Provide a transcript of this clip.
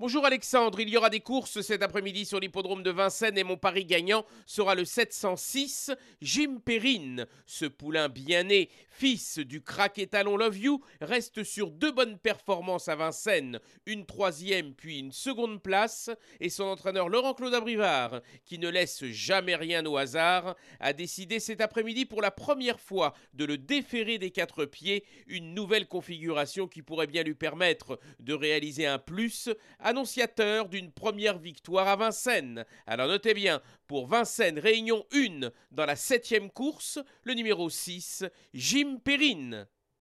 Bonjour Alexandre, il y aura des courses cet après-midi sur l'hippodrome de Vincennes et mon pari gagnant sera le 706 Jim Perrine. Ce poulain bien né, fils du crack étalon Love You, reste sur deux bonnes performances à Vincennes, une troisième puis une seconde place, et son entraîneur Laurent-Claude Abrivard, qui ne laisse jamais rien au hasard, a décidé cet après-midi pour la première fois de le déférer des quatre pieds, une nouvelle configuration qui pourrait bien lui permettre de réaliser un plus annonciateur d'une première victoire à Vincennes. Alors notez bien, pour Vincennes, réunion 1 dans la septième course, le numéro 6, Jim Perrine.